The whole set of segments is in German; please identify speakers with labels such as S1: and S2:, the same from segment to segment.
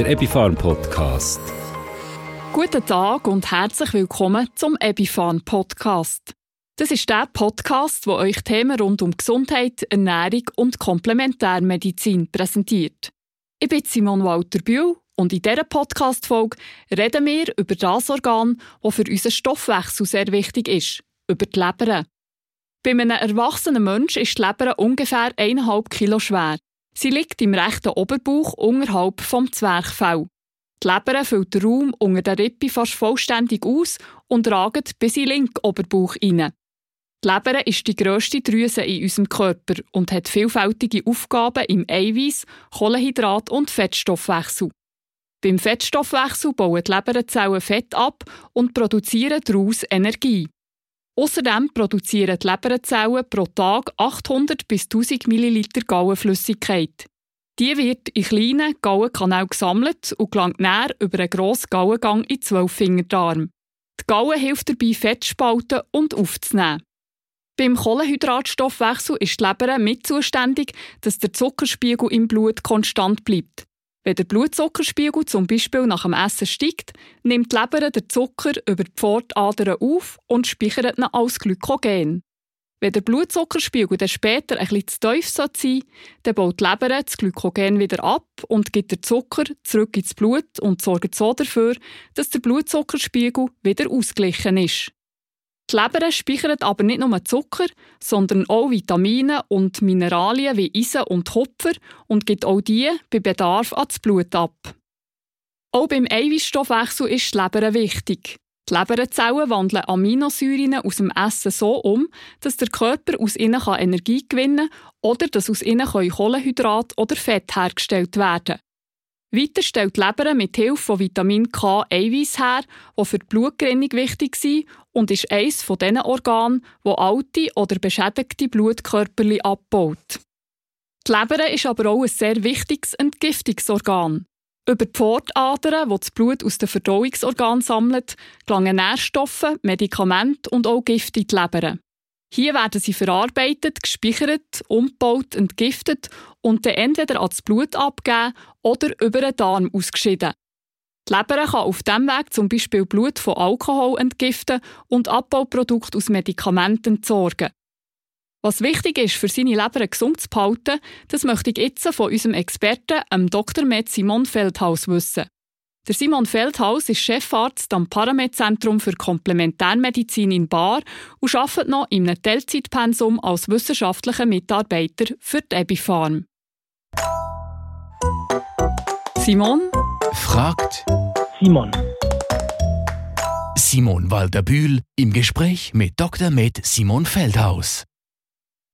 S1: der Epifarm Podcast.
S2: Guten Tag und herzlich willkommen zum Epifarm Podcast. Das ist der Podcast, wo euch Themen rund um Gesundheit, Ernährung und Komplementärmedizin präsentiert. Ich bin Simon Walter Bühl und in dieser Podcast-Folge reden wir über das Organ, das für unseren Stoffwechsel sehr wichtig ist, über die Leber. Bei einem erwachsenen Menschen ist die Leber ungefähr 1,5 Kilo schwer. Sie liegt im rechten Oberbauch unterhalb vom Zwerchfell. Die Leber füllt den Raum unter der Rippe fast vollständig aus und ragt bis in den linken Oberbauch hinein. Die Leber ist die grösste Drüse in unserem Körper und hat vielfältige Aufgaben im Eiweiß, Kohlenhydrat und Fettstoffwechsel. Beim Fettstoffwechsel bauen die Leberzellen Fett ab und produzieren daraus Energie. Außerdem produzieren die Leberzellen pro Tag 800 bis 1000 ml Gallenflüssigkeit. Die wird in kleinen Gallenkanälen gesammelt und gelangt näher über einen grossen Gallengang in Zwölffingerdarm. Die Galle hilft dabei, Fettspalten und aufzunehmen. Beim Kohlenhydratstoffwechsel ist die Leber mit zuständig, dass der Zuckerspiegel im Blut konstant bleibt. Wenn der Blutzuckerspiegel zum Beispiel nach dem Essen steigt, nimmt die Leber den Zucker über die Pfortadern auf und speichert ihn als Glykogen. Wenn der Blutzuckerspiegel dann später bisschen zu tief sein soll, dann baut die Leber das Glykogen wieder ab und gibt den Zucker zurück ins Blut und sorgt so dafür, dass der Blutzuckerspiegel wieder ausgeglichen ist. Die Leber speichert aber nicht nur Zucker, sondern auch Vitamine und Mineralien wie Eisen und Kupfer und gibt auch die bei Bedarf ans Blut ab. Auch beim Eiweißstoffwechsel ist die Leber wichtig. Die Leberzellen wandeln Aminosäuren aus dem Essen so um, dass der Körper aus ihnen Energie gewinnen kann oder dass aus ihnen Kohlenhydrat oder Fett hergestellt werden weiter stellt die Leber mit Hilfe von Vitamin K Eiweiß her, die für die Blutgerinnung wichtig sind und ist eines von diesen Organen, wo alte oder beschädigte Blutkörper abbaut. Die Leber ist aber auch ein sehr wichtiges Entgiftungsorgan. Über die Pfortadern, wo das Blut aus den Verdauungsorganen sammelt, gelangen Nährstoffe, Medikamente und auch Gifte in die Leber. Hier werden sie verarbeitet, gespeichert, umgebaut, entgiftet und dann entweder ans Blut abgegeben oder über den Darm ausgeschieden. Die Leber kann auf diesem Weg zum Beispiel Blut von Alkohol entgiften und Abbauprodukte aus Medikamenten entsorgen. Was wichtig ist, für seine Leber gesund zu behalten, das möchte ich jetzt von unserem Experten, Dr. Med Simon Feldhaus, wissen. Der Simon Feldhaus ist Chefarzt am Paramed-Zentrum für Komplementärmedizin in Bar und arbeitet noch in einem Teilzeitpensum als wissenschaftlicher Mitarbeiter für die Ebifarm. Simon
S3: fragt
S4: Simon.
S3: Simon Walter-Bühl im Gespräch mit Dr. Med Simon Feldhaus.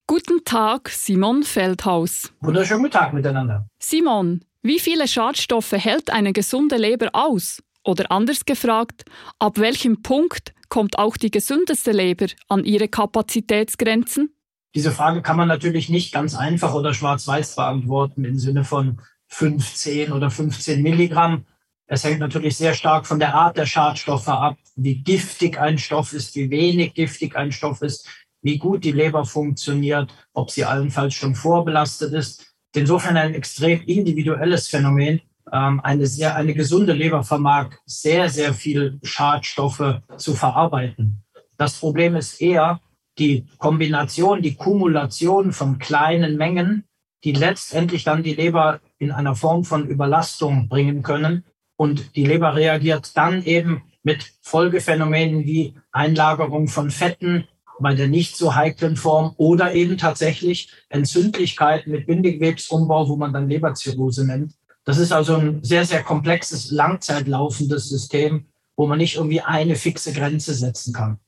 S2: Guten Tag, Simon Feldhaus.
S4: Wunderschönen guten Tag miteinander.
S2: Simon, wie viele Schadstoffe hält eine gesunde Leber aus? Oder anders gefragt, ab welchem Punkt kommt auch die gesündeste Leber an ihre Kapazitätsgrenzen?
S4: Diese Frage kann man natürlich nicht ganz einfach oder schwarz-weiß beantworten im Sinne von 15 oder 15 Milligramm. Es hängt natürlich sehr stark von der Art der Schadstoffe ab, wie giftig ein Stoff ist, wie wenig giftig ein Stoff ist, wie gut die Leber funktioniert, ob sie allenfalls schon vorbelastet ist insofern ein extrem individuelles Phänomen. Ähm, eine sehr, eine gesunde Leber vermag sehr, sehr viel Schadstoffe zu verarbeiten. Das Problem ist eher die Kombination, die Kumulation von kleinen Mengen, die letztendlich dann die Leber in einer Form von Überlastung bringen können. Und die Leber reagiert dann eben mit Folgephänomenen wie Einlagerung von Fetten, bei der nicht so heiklen Form oder eben tatsächlich Entzündlichkeit mit Bindegewebsumbau, wo man dann Leberzirrhose nennt. Das ist also ein sehr, sehr komplexes, langzeitlaufendes System, wo man nicht irgendwie eine fixe Grenze setzen kann.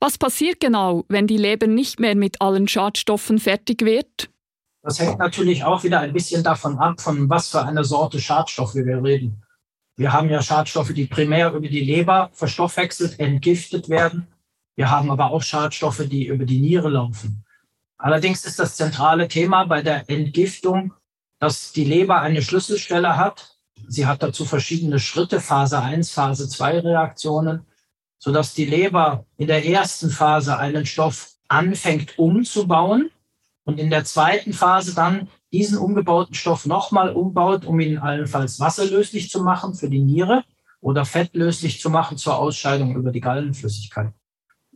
S2: Was passiert genau, wenn die Leber nicht mehr mit allen Schadstoffen fertig wird?
S4: Das hängt natürlich auch wieder ein bisschen davon ab, von was für einer Sorte Schadstoffe wir reden. Wir haben ja Schadstoffe, die primär über die Leber verstoffwechselt, entgiftet werden wir haben aber auch Schadstoffe, die über die Niere laufen. Allerdings ist das zentrale Thema bei der Entgiftung, dass die Leber eine Schlüsselstelle hat. Sie hat dazu verschiedene Schritte, Phase 1, Phase 2 Reaktionen, sodass die Leber in der ersten Phase einen Stoff anfängt umzubauen und in der zweiten Phase dann diesen umgebauten Stoff nochmal umbaut, um ihn allenfalls wasserlöslich zu machen für die Niere oder fettlöslich zu machen zur Ausscheidung über die Gallenflüssigkeit.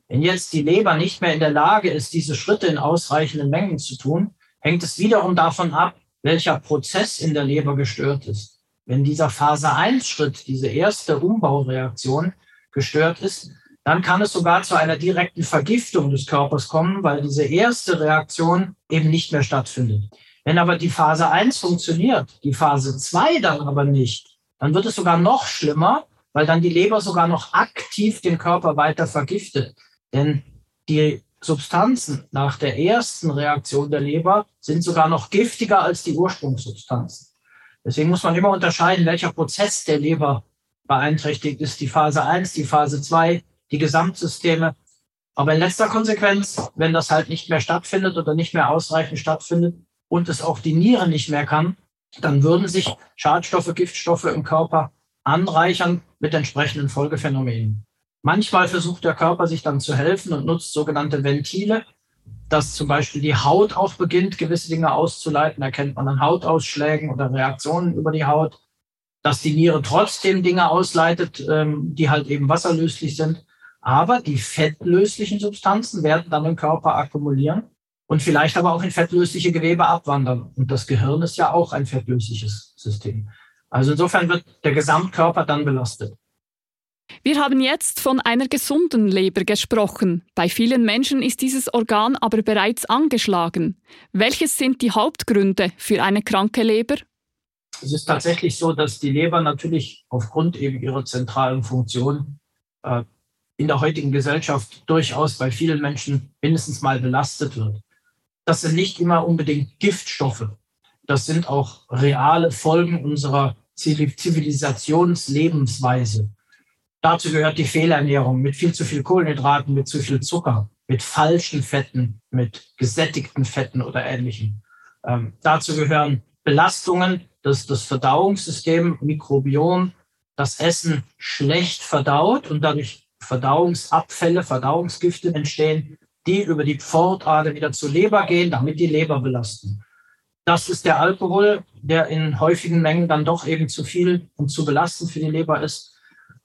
S4: Wenn jetzt die Leber nicht mehr in der Lage ist, diese Schritte in ausreichenden Mengen zu tun, hängt es wiederum davon ab, welcher Prozess in der Leber gestört ist. Wenn dieser Phase-1-Schritt, diese erste Umbaureaktion gestört ist, dann kann es sogar zu einer direkten Vergiftung des Körpers kommen, weil diese erste Reaktion eben nicht mehr stattfindet. Wenn aber die Phase 1 funktioniert, die Phase 2 dann aber nicht, dann wird es sogar noch schlimmer, weil dann die Leber sogar noch aktiv den Körper weiter vergiftet. Denn die Substanzen nach der ersten Reaktion der Leber sind sogar noch giftiger als die Ursprungssubstanzen. Deswegen muss man immer unterscheiden, welcher Prozess der Leber beeinträchtigt ist. Die Phase 1, die Phase 2, die Gesamtsysteme. Aber in letzter Konsequenz, wenn das halt nicht mehr stattfindet oder nicht mehr ausreichend stattfindet und es auch die Niere nicht mehr kann, dann würden sich Schadstoffe, Giftstoffe im Körper anreichern mit entsprechenden Folgephänomenen. Manchmal versucht der Körper sich dann zu helfen und nutzt sogenannte Ventile, dass zum Beispiel die Haut auch beginnt, gewisse Dinge auszuleiten. Erkennt man an Hautausschlägen oder Reaktionen über die Haut, dass die Niere trotzdem Dinge ausleitet, ähm, die halt eben wasserlöslich sind. Aber die fettlöslichen Substanzen werden dann im Körper akkumulieren und vielleicht aber auch in fettlösliche Gewebe abwandern. Und das Gehirn ist ja auch ein fettlösliches System. Also insofern wird der Gesamtkörper dann belastet.
S2: Wir haben jetzt von einer gesunden Leber gesprochen. Bei vielen Menschen ist dieses Organ aber bereits angeschlagen. Welches sind die Hauptgründe für eine kranke Leber?
S4: Es ist tatsächlich so, dass die Leber natürlich aufgrund eben ihrer zentralen Funktion äh, in der heutigen Gesellschaft durchaus bei vielen Menschen mindestens mal belastet wird. Das sind nicht immer unbedingt Giftstoffe. Das sind auch reale Folgen unserer Zivilisationslebensweise. Dazu gehört die Fehlernährung mit viel zu viel Kohlenhydraten, mit zu viel Zucker, mit falschen Fetten, mit gesättigten Fetten oder ähnlichem. Ähm, dazu gehören Belastungen, dass das Verdauungssystem, Mikrobiom, das Essen schlecht verdaut und dadurch Verdauungsabfälle, Verdauungsgifte entstehen, die über die Pfortader wieder zur Leber gehen, damit die Leber belasten. Das ist der Alkohol, der in häufigen Mengen dann doch eben zu viel und zu belastend für die Leber ist.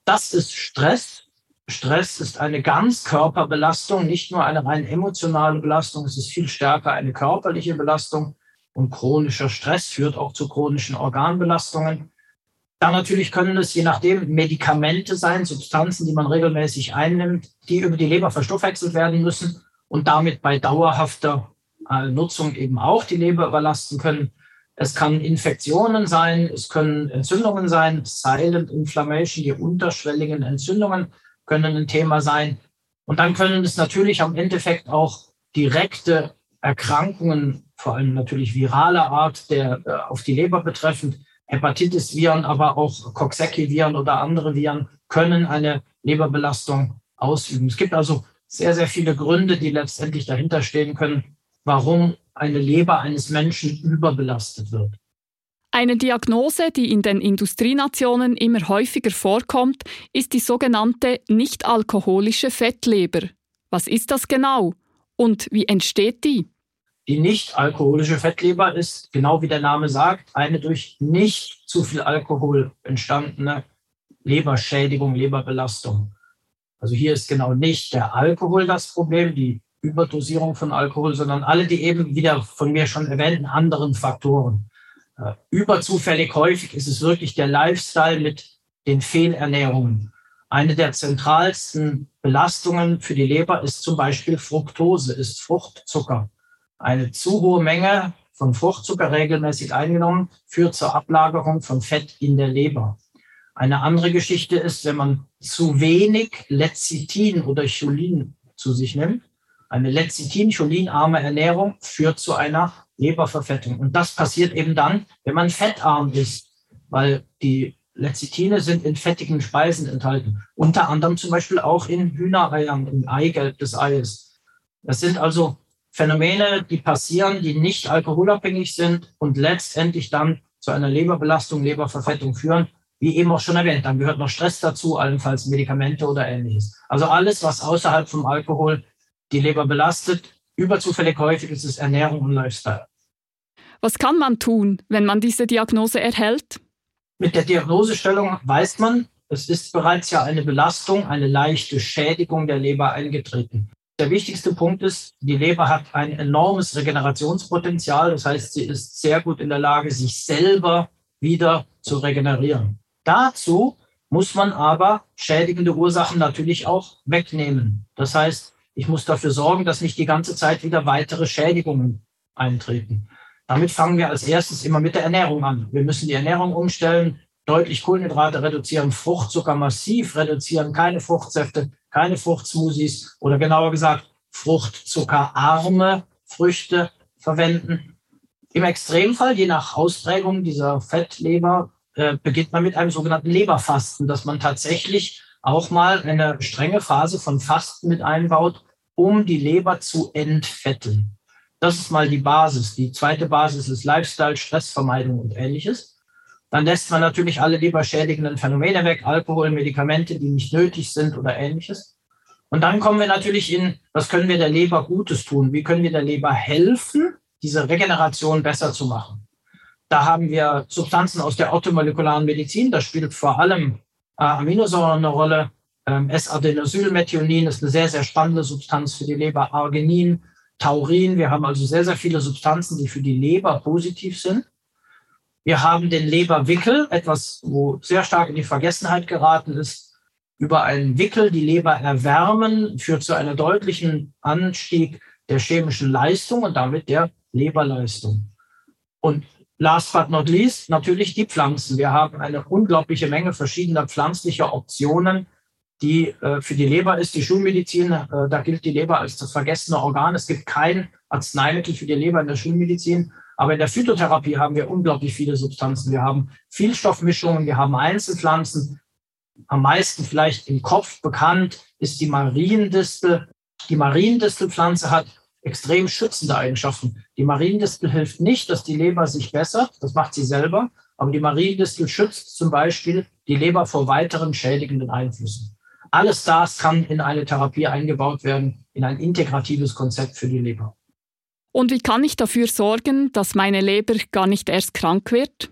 S4: Das ist Stress. Stress ist eine Ganzkörperbelastung, nicht nur eine rein emotionale Belastung, es ist viel stärker eine körperliche Belastung. Und chronischer Stress führt auch zu chronischen Organbelastungen. Dann natürlich können es je nachdem Medikamente sein, Substanzen, die man regelmäßig einnimmt, die über die Leber verstoffwechselt werden müssen und damit bei dauerhafter äh, Nutzung eben auch die Leber überlasten können. Es kann Infektionen sein, es können Entzündungen sein, Silent Inflammation, die unterschwelligen Entzündungen können ein Thema sein. Und dann können es natürlich am Endeffekt auch direkte Erkrankungen, vor allem natürlich viraler Art, der äh, auf die Leber betreffend, Hepatitis-Viren, aber auch Coxsackie-Viren oder andere Viren können eine Leberbelastung ausüben. Es gibt also sehr, sehr viele Gründe, die letztendlich dahinter stehen können, warum eine Leber eines Menschen überbelastet wird.
S2: Eine Diagnose, die in den Industrienationen immer häufiger vorkommt, ist die sogenannte nicht-alkoholische Fettleber. Was ist das genau und wie entsteht die?
S4: Die nicht-alkoholische Fettleber ist, genau wie der Name sagt, eine durch nicht zu viel Alkohol entstandene Leberschädigung, Leberbelastung. Also hier ist genau nicht der Alkohol das Problem, die Überdosierung von Alkohol, sondern alle die eben wieder von mir schon erwähnten anderen Faktoren. Äh, überzufällig häufig ist es wirklich der Lifestyle mit den Fehlernährungen. Eine der zentralsten Belastungen für die Leber ist zum Beispiel Fructose, ist Fruchtzucker. Eine zu hohe Menge von Fruchtzucker regelmäßig eingenommen führt zur Ablagerung von Fett in der Leber. Eine andere Geschichte ist, wenn man zu wenig Lecithin oder Cholin zu sich nimmt, eine Lecithin-Cholinarme Ernährung führt zu einer Leberverfettung. Und das passiert eben dann, wenn man fettarm ist, weil die Lecithine sind in fettigen Speisen enthalten. Unter anderem zum Beispiel auch in Hühnereiern, im Eigelb des Eies. Das sind also Phänomene, die passieren, die nicht alkoholabhängig sind und letztendlich dann zu einer Leberbelastung, Leberverfettung führen. Wie eben auch schon erwähnt, dann gehört noch Stress dazu, allenfalls Medikamente oder ähnliches. Also alles, was außerhalb vom Alkohol die Leber belastet. Überzufällig häufig ist es Ernährung und Lifestyle.
S2: Was kann man tun, wenn man diese Diagnose erhält?
S4: Mit der Diagnosestellung weiß man, es ist bereits ja eine Belastung, eine leichte Schädigung der Leber eingetreten. Der wichtigste Punkt ist, die Leber hat ein enormes Regenerationspotenzial. Das heißt, sie ist sehr gut in der Lage, sich selber wieder zu regenerieren. Dazu muss man aber schädigende Ursachen natürlich auch wegnehmen. Das heißt, ich muss dafür sorgen, dass nicht die ganze Zeit wieder weitere Schädigungen eintreten. Damit fangen wir als erstes immer mit der Ernährung an. Wir müssen die Ernährung umstellen, deutlich Kohlenhydrate reduzieren, Fruchtzucker massiv reduzieren, keine Fruchtsäfte, keine Fruchtsmoothies oder genauer gesagt fruchtzuckerarme Früchte verwenden. Im Extremfall, je nach Ausprägung dieser Fettleber, äh, beginnt man mit einem sogenannten Leberfasten, dass man tatsächlich auch mal eine strenge Phase von Fasten mit einbaut, um die Leber zu entfetten. Das ist mal die Basis. Die zweite Basis ist Lifestyle, Stressvermeidung und ähnliches. Dann lässt man natürlich alle leberschädigenden Phänomene weg, Alkohol, Medikamente, die nicht nötig sind oder ähnliches. Und dann kommen wir natürlich in, was können wir der Leber Gutes tun? Wie können wir der Leber helfen, diese Regeneration besser zu machen? Da haben wir Substanzen aus der orthomolekularen Medizin. Da spielt vor allem äh, Aminosäuren eine Rolle. Ähm, S-Adenosylmethionin ist eine sehr, sehr spannende Substanz für die Leber. Arginin, Taurin. Wir haben also sehr, sehr viele Substanzen, die für die Leber positiv sind. Wir haben den Leberwickel, etwas, wo sehr stark in die Vergessenheit geraten ist. Über einen Wickel die Leber erwärmen führt zu einem deutlichen Anstieg der chemischen Leistung und damit der Leberleistung. Und last but not least natürlich die Pflanzen. Wir haben eine unglaubliche Menge verschiedener pflanzlicher Optionen, die äh, für die Leber ist. Die Schulmedizin, äh, da gilt die Leber als das vergessene Organ. Es gibt kein Arzneimittel für die Leber in der Schulmedizin. Aber in der Phytotherapie haben wir unglaublich viele Substanzen. Wir haben Vielstoffmischungen, wir haben Einzelpflanzen. Am meisten vielleicht im Kopf bekannt ist die Mariendistel. Die Mariendistelpflanze hat extrem schützende Eigenschaften. Die Mariendistel hilft nicht, dass die Leber sich bessert. Das macht sie selber. Aber die Mariendistel schützt zum Beispiel die Leber vor weiteren schädigenden Einflüssen. Alles das kann in eine Therapie eingebaut werden, in ein integratives Konzept für die Leber.
S2: Und wie kann ich dafür sorgen, dass meine Leber gar nicht erst krank wird?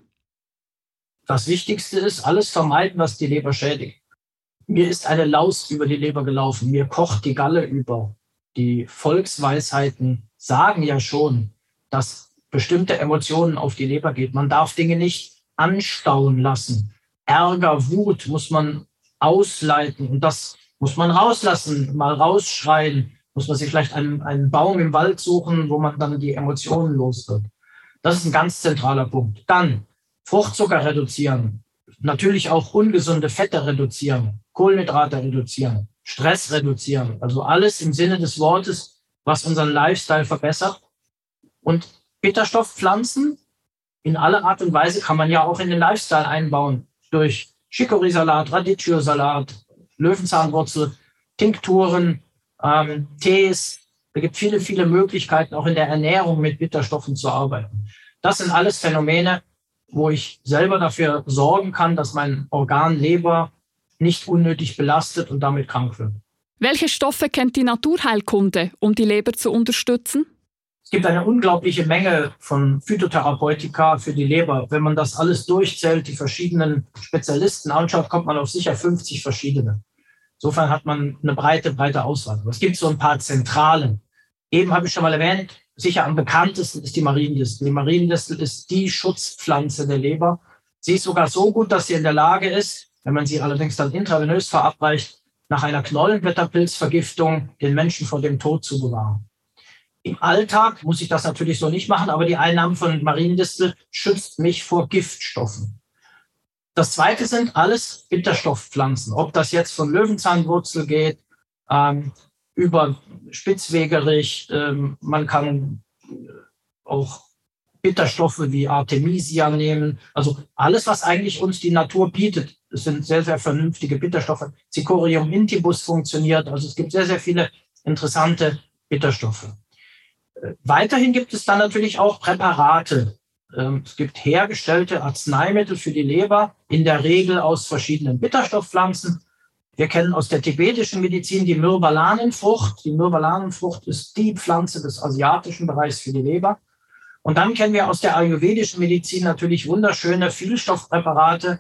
S4: Das Wichtigste ist, alles vermeiden, was die Leber schädigt. Mir ist eine Laus über die Leber gelaufen, mir kocht die Galle über. Die Volksweisheiten sagen ja schon, dass bestimmte Emotionen auf die Leber geht. Man darf Dinge nicht anstauen lassen. Ärger, Wut muss man ausleiten und das muss man rauslassen, mal rausschreien, muss man sich vielleicht einen, einen Baum im Wald suchen, wo man dann die Emotionen los wird. Das ist ein ganz zentraler Punkt. Dann Fruchtzucker reduzieren, natürlich auch ungesunde Fette reduzieren, Kohlenhydrate reduzieren, Stress reduzieren. Also alles im Sinne des Wortes, was unseren Lifestyle verbessert. Und Bitterstoffpflanzen in aller Art und Weise kann man ja auch in den Lifestyle einbauen. Durch Chicorée-Salat, Radicchio-Salat, Löwenzahnwurzel, Tinkturen, ähm, Tees. Da gibt viele, viele Möglichkeiten, auch in der Ernährung mit Bitterstoffen zu arbeiten. Das sind alles Phänomene, wo ich selber dafür sorgen kann, dass mein Organ Leber nicht unnötig belastet und damit krank wird.
S2: Welche Stoffe kennt die Naturheilkunde, um die Leber zu unterstützen?
S4: Es gibt eine unglaubliche Menge von Phytotherapeutika für die Leber. Wenn man das alles durchzählt, die verschiedenen Spezialisten anschaut, kommt man auf sicher 50 verschiedene. Insofern hat man eine breite, breite Auswahl. Aber es gibt so ein paar Zentralen. Eben habe ich schon mal erwähnt, sicher am bekanntesten ist die Mariendistel. Die Mariendistel ist die Schutzpflanze der Leber. Sie ist sogar so gut, dass sie in der Lage ist, wenn man sie allerdings dann intravenös verabreicht, nach einer Knollenblätterpilzvergiftung den Menschen vor dem Tod zu bewahren. Im Alltag muss ich das natürlich so nicht machen, aber die Einnahme von Mariendistel schützt mich vor Giftstoffen. Das zweite sind alles Bitterstoffpflanzen. Ob das jetzt von Löwenzahnwurzel geht, ähm, über Spitzwegerich, ähm, man kann auch Bitterstoffe wie Artemisia nehmen. Also alles, was eigentlich uns die Natur bietet, das sind sehr, sehr vernünftige Bitterstoffe. Cicorium intibus funktioniert. Also es gibt sehr, sehr viele interessante Bitterstoffe. Äh, weiterhin gibt es dann natürlich auch Präparate, es gibt hergestellte Arzneimittel für die Leber, in der Regel aus verschiedenen Bitterstoffpflanzen. Wir kennen aus der tibetischen Medizin die Myrbalanenfrucht. Die Myrbalanenfrucht ist die Pflanze des asiatischen Bereichs für die Leber. Und dann kennen wir aus der ayurvedischen Medizin natürlich wunderschöne Vielstoffpräparate,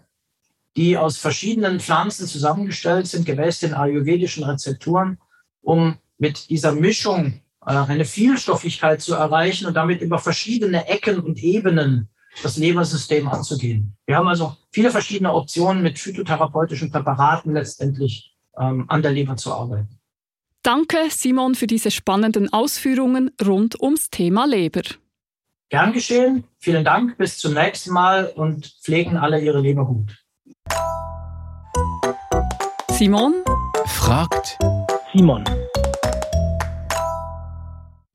S4: die aus verschiedenen Pflanzen zusammengestellt sind, gemäß den ayurvedischen Rezepturen, um mit dieser Mischung eine Vielstofflichkeit zu erreichen und damit über verschiedene Ecken und Ebenen das Lebersystem anzugehen. Wir haben also viele verschiedene Optionen mit phytotherapeutischen Präparaten letztendlich ähm, an der Leber zu arbeiten.
S2: Danke, Simon, für diese spannenden Ausführungen rund ums Thema Leber.
S4: Gern geschehen. Vielen Dank. Bis zum nächsten Mal und pflegen alle ihre Leber gut.
S2: Simon
S3: fragt
S4: Simon.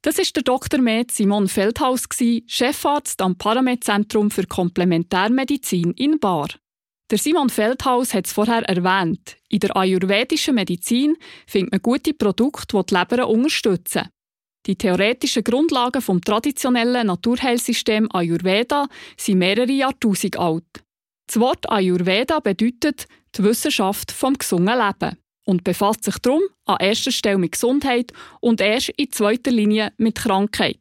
S2: Das ist der Dr. Med Simon Feldhaus, Chefarzt am Paramed-Zentrum für Komplementärmedizin in Bar. Der Simon Feldhaus hat es vorher erwähnt. In der ayurvedischen Medizin findet man gute Produkte, die die Leber unterstützen. Die theoretischen Grundlagen vom traditionellen Naturheilsystem Ayurveda sind mehrere Jahrtausend alt. Das Wort Ayurveda bedeutet die Wissenschaft vom gesunden Leben und befasst sich darum an erster Stelle mit Gesundheit und erst in zweiter Linie mit Krankheit.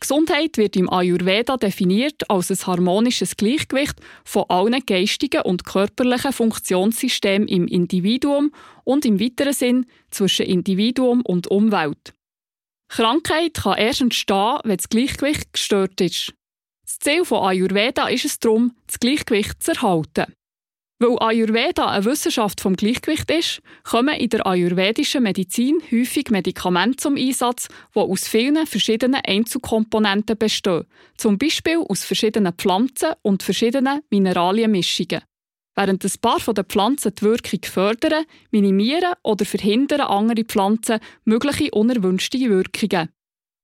S2: Gesundheit wird im Ayurveda definiert als ein harmonisches Gleichgewicht von allen geistigen und körperlichen Funktionssystemen im Individuum und im weiteren Sinn zwischen Individuum und Umwelt. Krankheit kann erst entstehen, wenn das Gleichgewicht gestört ist. Das Ziel von Ayurveda ist es darum, das Gleichgewicht zu erhalten. Weil Ayurveda eine Wissenschaft vom Gleichgewicht ist, kommen in der ayurvedischen Medizin häufig Medikamente zum Einsatz, die aus vielen verschiedenen Einzelkomponenten bestehen, zum Beispiel aus verschiedenen Pflanzen und verschiedenen Mineralienmischungen. Während ein paar von den Pflanzen die Wirkung fördern, minimieren oder verhindern andere Pflanzen mögliche unerwünschte Wirkungen.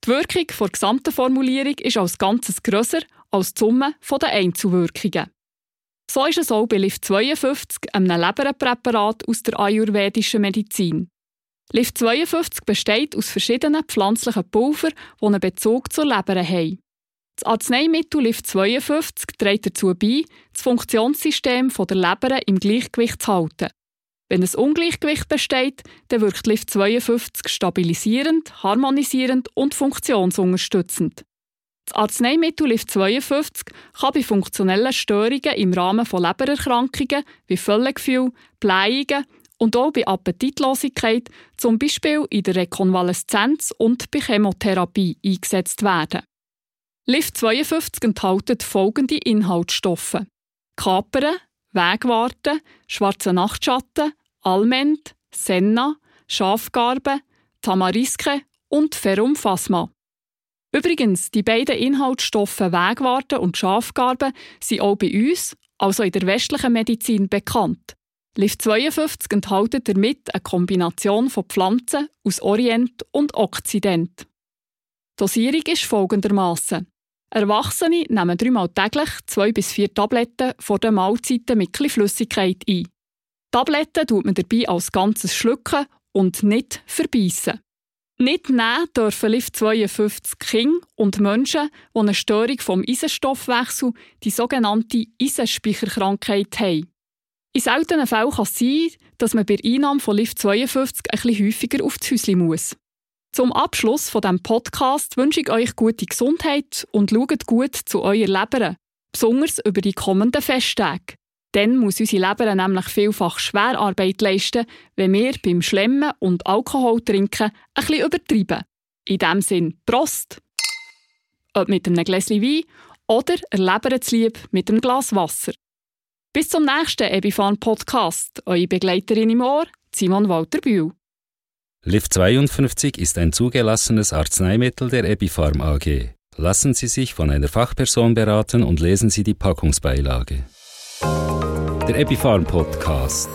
S2: Die Wirkung der gesamten Formulierung ist als Ganzes grösser als die Summe der Einzelwirkungen. So ist es auch bei LIF 52, einem Leberpräparat aus der ayurvedischen Medizin. LIF 52 besteht aus verschiedenen pflanzlichen Pulver, die einen Bezug zur Leber haben. Das Arzneimittel LIF 52 trägt dazu bei, das Funktionssystem der Leber im Gleichgewicht zu halten. Wenn ein Ungleichgewicht besteht, dann wirkt LIF 52 stabilisierend, harmonisierend und funktionsunterstützend. Das Arzneimittel LIF 52 kann bei funktionellen Störungen im Rahmen von Lebererkrankungen wie Völlegefühl, Blähungen und auch bei Appetitlosigkeit, zum Beispiel in der Rekonvaleszenz und bei Chemotherapie, eingesetzt werden. LIF 52 enthält folgende Inhaltsstoffe: Kapern, Wegwarten, schwarze Nachtschatten, Almend, Senna, Schafgarbe, Tamariske und Ferrum phasma. Übrigens, die beiden Inhaltsstoffe Wegwarte und Schafgarbe sind auch bei uns, also in der westlichen Medizin, bekannt. LIF 52 enthält damit eine Kombination von Pflanzen aus Orient und Okzident. Die Dosierung ist folgendermaßen: Erwachsene nehmen dreimal täglich zwei bis vier Tabletten vor den Mahlzeiten mit etwas Flüssigkeit ein. Tabletten tut man dabei als ganzes schlucken und nicht verbeissen. Nicht nehmen dürfen LIF 52 Kinder und Menschen, die eine Störung vom Eisenstoffwechsel, die sogenannte Eisenspeicherkrankheit haben. In seltenen Fällen kann es sein, dass man bei Einnahme von LIF 52 ein bisschen häufiger auf das Häuschen muss. Zum Abschluss von dem Podcast wünsche ich euch gute Gesundheit und schaut gut zu eurer Leber, besonders über die kommenden Festtage. Dann muss unsere Leber nämlich vielfach Schwerarbeit leisten, wenn wir beim Schlemmen und Alkohol trinken ein bisschen übertreiben. In diesem Sinn Prost! Ob mit einem Gläschen Wein oder erleben lieb mit einem Glas Wasser. Bis zum nächsten Ebifan Podcast. Eure Begleiterin im Ohr, Simon Walter Bühl.
S1: LIF 52 ist ein zugelassenes Arzneimittel der Ebifarm AG. Lassen Sie sich von einer Fachperson beraten und lesen Sie die Packungsbeilage. Der Epifarm Podcast.